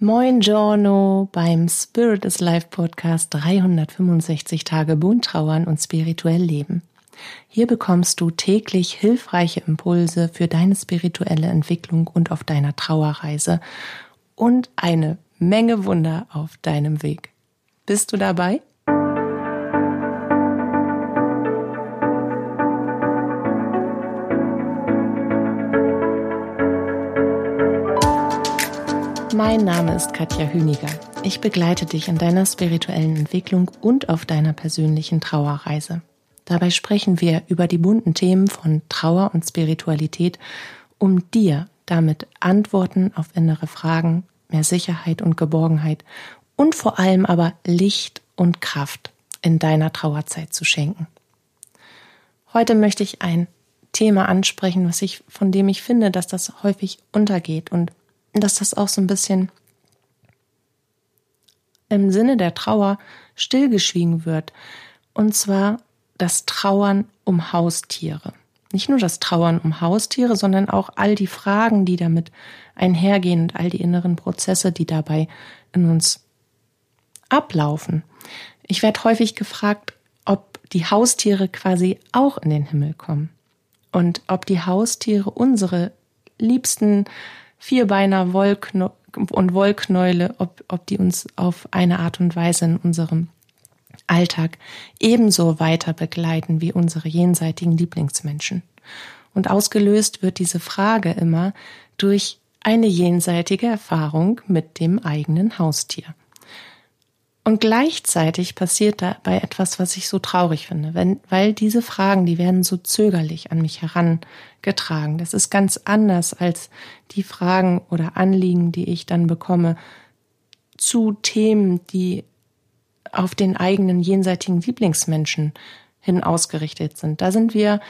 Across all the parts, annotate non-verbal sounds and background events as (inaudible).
Moin Giorno beim Spirit is Life Podcast 365 Tage bunt trauern und spirituell leben. Hier bekommst du täglich hilfreiche Impulse für deine spirituelle Entwicklung und auf deiner Trauerreise und eine Menge Wunder auf deinem Weg. Bist du dabei? Mein Name ist Katja Hüniger. Ich begleite dich in deiner spirituellen Entwicklung und auf deiner persönlichen Trauerreise. Dabei sprechen wir über die bunten Themen von Trauer und Spiritualität, um dir damit Antworten auf innere Fragen, mehr Sicherheit und Geborgenheit und vor allem aber Licht und Kraft in deiner Trauerzeit zu schenken. Heute möchte ich ein Thema ansprechen, was ich, von dem ich finde, dass das häufig untergeht und dass das auch so ein bisschen im Sinne der Trauer stillgeschwiegen wird. Und zwar das Trauern um Haustiere. Nicht nur das Trauern um Haustiere, sondern auch all die Fragen, die damit einhergehen und all die inneren Prozesse, die dabei in uns ablaufen. Ich werde häufig gefragt, ob die Haustiere quasi auch in den Himmel kommen und ob die Haustiere unsere liebsten Vierbeiner Wollkno und Wollknäule, ob, ob die uns auf eine Art und Weise in unserem Alltag ebenso weiter begleiten wie unsere jenseitigen Lieblingsmenschen. Und ausgelöst wird diese Frage immer durch eine jenseitige Erfahrung mit dem eigenen Haustier. Und gleichzeitig passiert dabei etwas, was ich so traurig finde, wenn, weil diese Fragen, die werden so zögerlich an mich herangetragen. Das ist ganz anders als die Fragen oder Anliegen, die ich dann bekomme zu Themen, die auf den eigenen jenseitigen Lieblingsmenschen hin ausgerichtet sind. Da sind wir,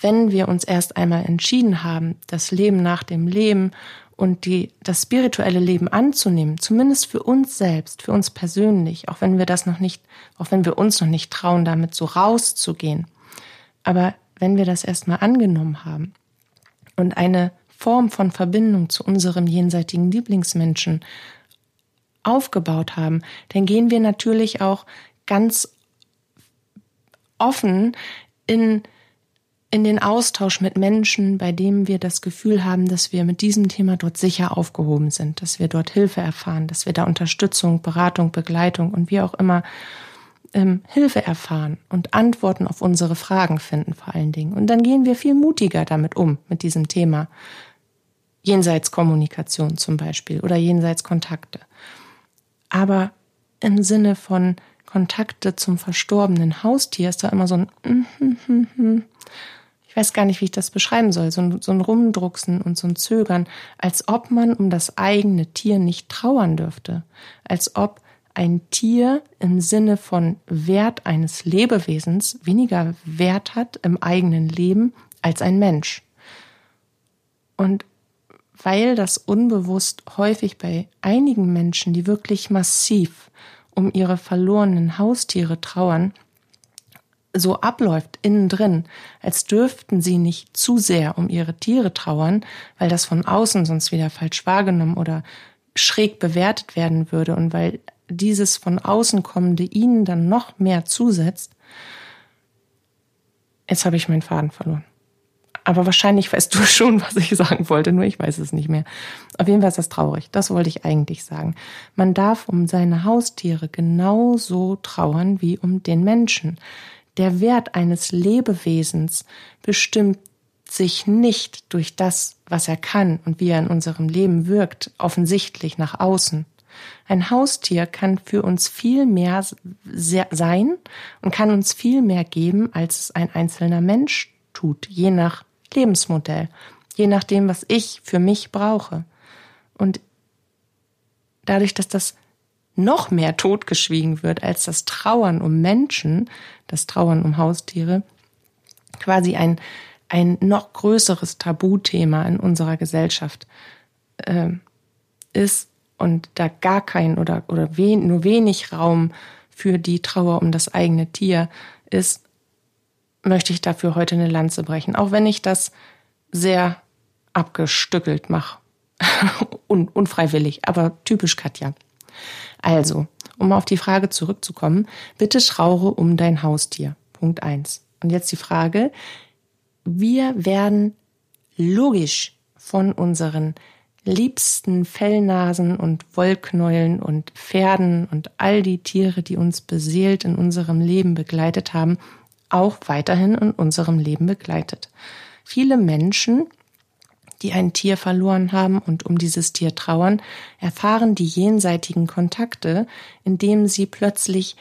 wenn wir uns erst einmal entschieden haben, das Leben nach dem Leben und die, das spirituelle Leben anzunehmen, zumindest für uns selbst, für uns persönlich, auch wenn wir das noch nicht, auch wenn wir uns noch nicht trauen, damit so rauszugehen. Aber wenn wir das erstmal angenommen haben und eine Form von Verbindung zu unserem jenseitigen Lieblingsmenschen aufgebaut haben, dann gehen wir natürlich auch ganz offen in in den Austausch mit Menschen, bei denen wir das Gefühl haben, dass wir mit diesem Thema dort sicher aufgehoben sind, dass wir dort Hilfe erfahren, dass wir da Unterstützung, Beratung, Begleitung und wie auch immer ähm, Hilfe erfahren und Antworten auf unsere Fragen finden vor allen Dingen. Und dann gehen wir viel mutiger damit um, mit diesem Thema. Jenseitskommunikation zum Beispiel oder Jenseitskontakte. Aber im Sinne von Kontakte zum verstorbenen Haustier ist da immer so ein ich weiß gar nicht, wie ich das beschreiben soll, so ein, so ein Rumdrucksen und so ein Zögern, als ob man um das eigene Tier nicht trauern dürfte, als ob ein Tier im Sinne von Wert eines Lebewesens weniger Wert hat im eigenen Leben als ein Mensch. Und weil das unbewusst häufig bei einigen Menschen, die wirklich massiv um ihre verlorenen Haustiere trauern, so abläuft innen drin, als dürften sie nicht zu sehr um ihre Tiere trauern, weil das von außen sonst wieder falsch wahrgenommen oder schräg bewertet werden würde und weil dieses von außen kommende ihnen dann noch mehr zusetzt. Jetzt habe ich meinen Faden verloren. Aber wahrscheinlich weißt du (laughs) schon, was ich sagen wollte, nur ich weiß es nicht mehr. Auf jeden Fall ist das traurig. Das wollte ich eigentlich sagen. Man darf um seine Haustiere genauso trauern wie um den Menschen. Der Wert eines Lebewesens bestimmt sich nicht durch das, was er kann und wie er in unserem Leben wirkt, offensichtlich nach außen. Ein Haustier kann für uns viel mehr sein und kann uns viel mehr geben, als es ein einzelner Mensch tut, je nach Lebensmodell, je nachdem, was ich für mich brauche. Und dadurch, dass das noch mehr totgeschwiegen wird als das Trauern um Menschen, das Trauern um Haustiere, quasi ein, ein noch größeres Tabuthema in unserer Gesellschaft äh, ist und da gar kein oder, oder wen, nur wenig Raum für die Trauer um das eigene Tier ist, möchte ich dafür heute eine Lanze brechen, auch wenn ich das sehr abgestückelt mache (laughs) Un unfreiwillig, aber typisch Katja. Also, um auf die Frage zurückzukommen, bitte schraure um dein Haustier. Punkt eins. Und jetzt die Frage, wir werden logisch von unseren liebsten Fellnasen und Wollknäueln und Pferden und all die Tiere, die uns beseelt in unserem Leben begleitet haben, auch weiterhin in unserem Leben begleitet. Viele Menschen, die ein Tier verloren haben und um dieses Tier trauern, erfahren die jenseitigen Kontakte, indem sie plötzlich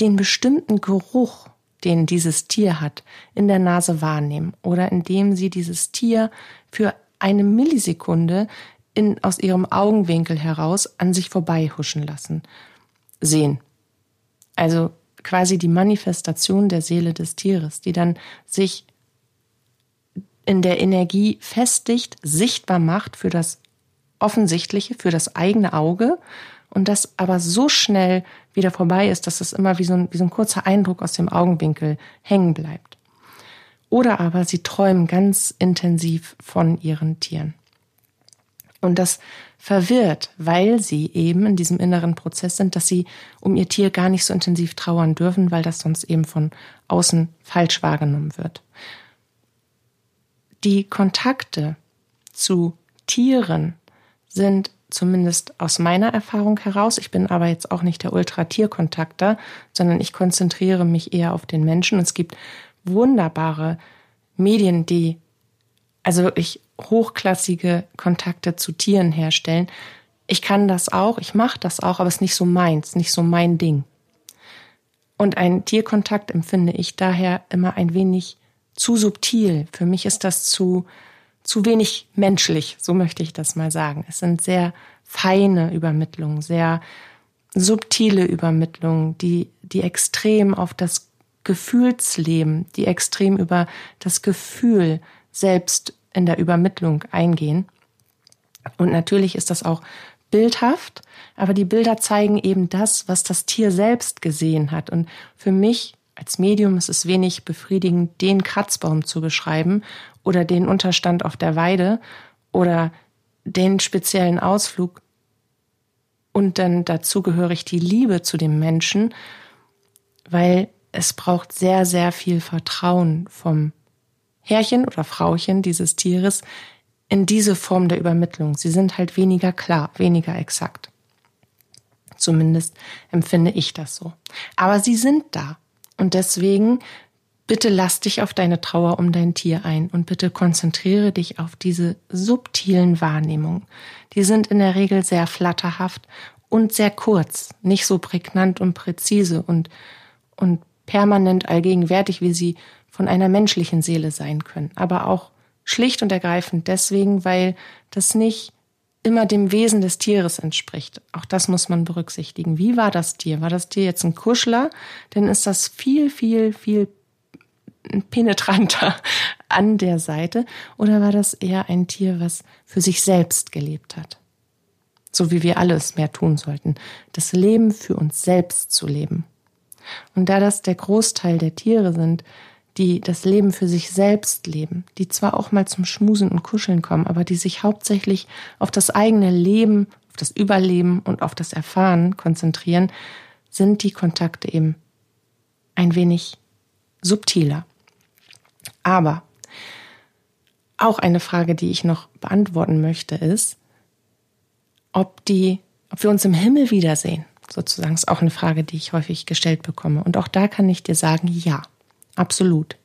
den bestimmten Geruch, den dieses Tier hat, in der Nase wahrnehmen oder indem sie dieses Tier für eine Millisekunde in, aus ihrem Augenwinkel heraus an sich vorbeihuschen lassen, sehen. Also quasi die Manifestation der Seele des Tieres, die dann sich in der Energie festigt, sichtbar macht für das Offensichtliche, für das eigene Auge und das aber so schnell wieder vorbei ist, dass es immer wie so, ein, wie so ein kurzer Eindruck aus dem Augenwinkel hängen bleibt. Oder aber sie träumen ganz intensiv von ihren Tieren. Und das verwirrt, weil sie eben in diesem inneren Prozess sind, dass sie um ihr Tier gar nicht so intensiv trauern dürfen, weil das sonst eben von außen falsch wahrgenommen wird die Kontakte zu Tieren sind zumindest aus meiner Erfahrung heraus, ich bin aber jetzt auch nicht der Ultra-Tierkontakter, sondern ich konzentriere mich eher auf den Menschen. Es gibt wunderbare Medien, die also wirklich hochklassige Kontakte zu Tieren herstellen. Ich kann das auch, ich mache das auch, aber es ist nicht so meins, nicht so mein Ding. Und einen Tierkontakt empfinde ich daher immer ein wenig zu subtil. Für mich ist das zu, zu wenig menschlich, so möchte ich das mal sagen. Es sind sehr feine Übermittlungen, sehr subtile Übermittlungen, die, die extrem auf das Gefühlsleben, die extrem über das Gefühl selbst in der Übermittlung eingehen. Und natürlich ist das auch bildhaft, aber die Bilder zeigen eben das, was das Tier selbst gesehen hat. Und für mich als Medium ist es wenig befriedigend, den Kratzbaum zu beschreiben oder den Unterstand auf der Weide oder den speziellen Ausflug und dann dazugehörig die Liebe zu dem Menschen, weil es braucht sehr, sehr viel Vertrauen vom Herrchen oder Frauchen dieses Tieres in diese Form der Übermittlung. Sie sind halt weniger klar, weniger exakt. Zumindest empfinde ich das so. Aber sie sind da. Und deswegen bitte lass dich auf deine Trauer um dein Tier ein und bitte konzentriere dich auf diese subtilen Wahrnehmungen. Die sind in der Regel sehr flatterhaft und sehr kurz, nicht so prägnant und präzise und, und permanent allgegenwärtig, wie sie von einer menschlichen Seele sein können. Aber auch schlicht und ergreifend deswegen, weil das nicht immer dem Wesen des Tieres entspricht. Auch das muss man berücksichtigen. Wie war das Tier? War das Tier jetzt ein Kuschler? Dann ist das viel, viel, viel penetranter (laughs) an der Seite. Oder war das eher ein Tier, was für sich selbst gelebt hat? So wie wir alles mehr tun sollten. Das Leben für uns selbst zu leben. Und da das der Großteil der Tiere sind, die das Leben für sich selbst leben, die zwar auch mal zum Schmusen und Kuscheln kommen, aber die sich hauptsächlich auf das eigene Leben, auf das Überleben und auf das Erfahren konzentrieren, sind die Kontakte eben ein wenig subtiler. Aber auch eine Frage, die ich noch beantworten möchte, ist, ob die, ob wir uns im Himmel wiedersehen, sozusagen, ist auch eine Frage, die ich häufig gestellt bekomme. Und auch da kann ich dir sagen, ja. Absolut.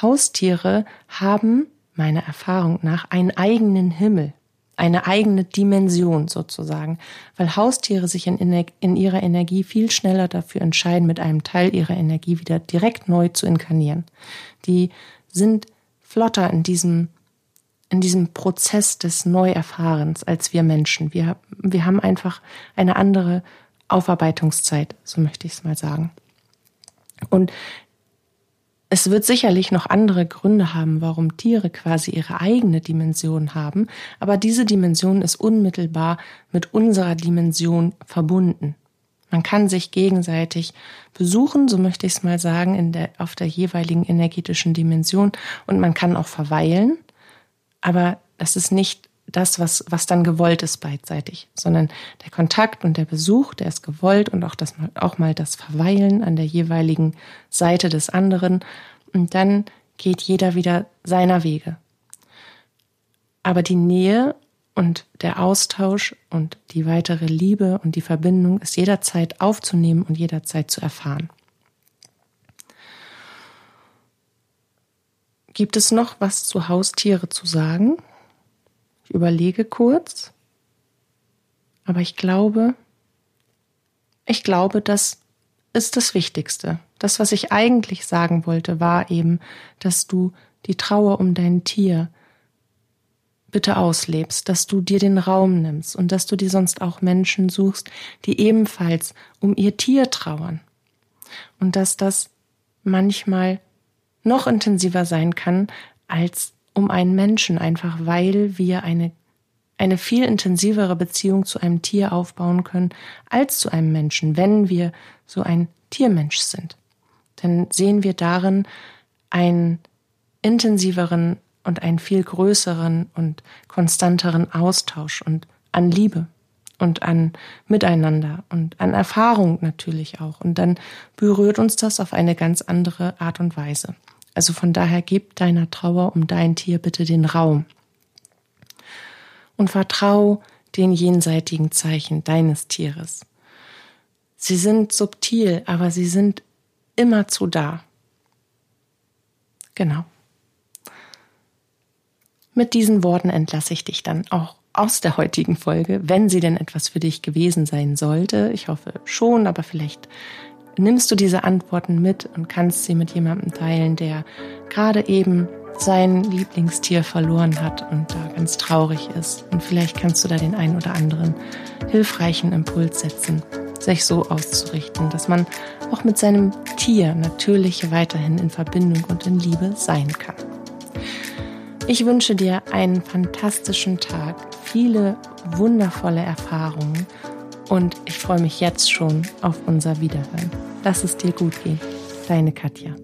Haustiere haben meiner Erfahrung nach einen eigenen Himmel, eine eigene Dimension sozusagen, weil Haustiere sich in, in, ihrer Energie viel schneller dafür entscheiden, mit einem Teil ihrer Energie wieder direkt neu zu inkarnieren. Die sind flotter in diesem, in diesem Prozess des Neuerfahrens als wir Menschen. Wir, wir haben einfach eine andere Aufarbeitungszeit, so möchte ich es mal sagen. Und es wird sicherlich noch andere Gründe haben, warum Tiere quasi ihre eigene Dimension haben, aber diese Dimension ist unmittelbar mit unserer Dimension verbunden. Man kann sich gegenseitig besuchen, so möchte ich es mal sagen, in der, auf der jeweiligen energetischen Dimension und man kann auch verweilen, aber das ist nicht das, was, was dann gewollt ist beidseitig, sondern der Kontakt und der Besuch, der ist gewollt und auch das auch mal das Verweilen an der jeweiligen Seite des anderen. Und dann geht jeder wieder seiner Wege. Aber die Nähe und der Austausch und die weitere Liebe und die Verbindung ist jederzeit aufzunehmen und jederzeit zu erfahren. Gibt es noch was zu Haustiere zu sagen? Ich überlege kurz. Aber ich glaube, ich glaube, das ist das Wichtigste. Das, was ich eigentlich sagen wollte, war eben, dass du die Trauer um dein Tier bitte auslebst, dass du dir den Raum nimmst und dass du dir sonst auch Menschen suchst, die ebenfalls um ihr Tier trauern. Und dass das manchmal noch intensiver sein kann als um einen Menschen, einfach weil wir eine, eine viel intensivere Beziehung zu einem Tier aufbauen können als zu einem Menschen, wenn wir so ein Tiermensch sind. Dann sehen wir darin einen intensiveren und einen viel größeren und konstanteren Austausch und an Liebe und an Miteinander und an Erfahrung natürlich auch. Und dann berührt uns das auf eine ganz andere Art und Weise. Also von daher gib deiner Trauer um dein Tier bitte den Raum. Und vertrau den jenseitigen Zeichen deines Tieres. Sie sind subtil, aber sie sind immerzu da. Genau. Mit diesen Worten entlasse ich dich dann auch aus der heutigen Folge, wenn sie denn etwas für dich gewesen sein sollte. Ich hoffe schon, aber vielleicht nimmst du diese Antworten mit und kannst sie mit jemandem teilen, der gerade eben sein Lieblingstier verloren hat und da ganz traurig ist. Und vielleicht kannst du da den einen oder anderen hilfreichen Impuls setzen, sich so auszurichten, dass man auch mit seinem Tier natürlich weiterhin in Verbindung und in Liebe sein kann. Ich wünsche dir einen fantastischen Tag, viele wundervolle Erfahrungen und ich freue mich jetzt schon auf unser Wiederhören. Lass es dir gut gehen. Deine Katja.